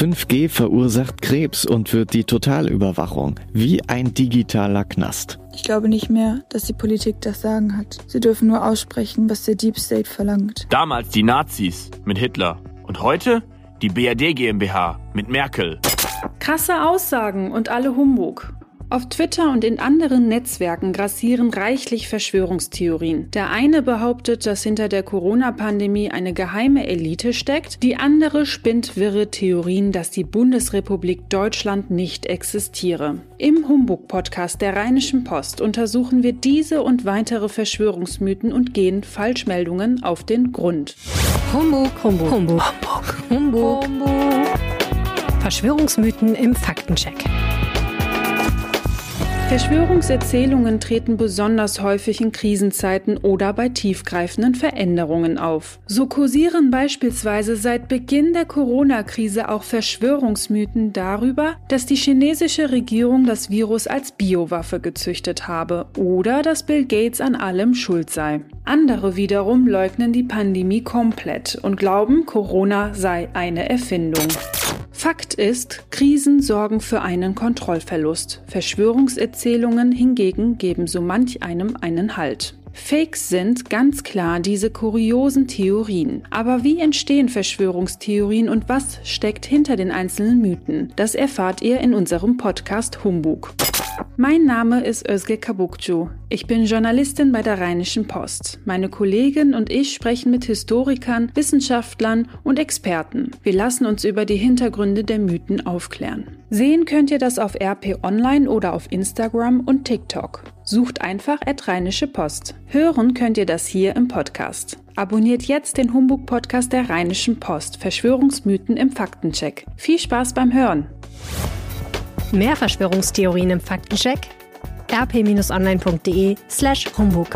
5G verursacht Krebs und wird die Totalüberwachung wie ein digitaler Knast. Ich glaube nicht mehr, dass die Politik das Sagen hat. Sie dürfen nur aussprechen, was der Deep State verlangt. Damals die Nazis mit Hitler und heute die BRD GmbH mit Merkel. Krasse Aussagen und alle Humbug. Auf Twitter und in anderen Netzwerken grassieren reichlich Verschwörungstheorien. Der eine behauptet, dass hinter der Corona-Pandemie eine geheime Elite steckt, die andere spinnt wirre Theorien, dass die Bundesrepublik Deutschland nicht existiere. Im Humbug-Podcast der Rheinischen Post untersuchen wir diese und weitere Verschwörungsmythen und gehen Falschmeldungen auf den Grund. Humbug, Humbug, Humbug, Humbug, Humbug. Humbug. Verschwörungsmythen im Faktencheck. Verschwörungserzählungen treten besonders häufig in Krisenzeiten oder bei tiefgreifenden Veränderungen auf. So kursieren beispielsweise seit Beginn der Corona-Krise auch Verschwörungsmythen darüber, dass die chinesische Regierung das Virus als Biowaffe gezüchtet habe oder dass Bill Gates an allem schuld sei. Andere wiederum leugnen die Pandemie komplett und glauben, Corona sei eine Erfindung. Fakt ist, Krisen sorgen für einen Kontrollverlust. Verschwörungserzählungen hingegen geben so manch einem einen Halt. Fakes sind ganz klar diese kuriosen Theorien. Aber wie entstehen Verschwörungstheorien und was steckt hinter den einzelnen Mythen? Das erfahrt ihr in unserem Podcast Humbug. Mein Name ist Özge Kabukcu. Ich bin Journalistin bei der Rheinischen Post. Meine Kollegin und ich sprechen mit Historikern, Wissenschaftlern und Experten. Wir lassen uns über die Hintergründe der Mythen aufklären. Sehen könnt ihr das auf RP Online oder auf Instagram und TikTok. Sucht einfach at Rheinische Post. Hören könnt ihr das hier im Podcast. Abonniert jetzt den Humbug-Podcast der Rheinischen Post. Verschwörungsmythen im Faktencheck. Viel Spaß beim Hören! Mehr Verschwörungstheorien im Faktencheck? rp-online.de slash Humbug.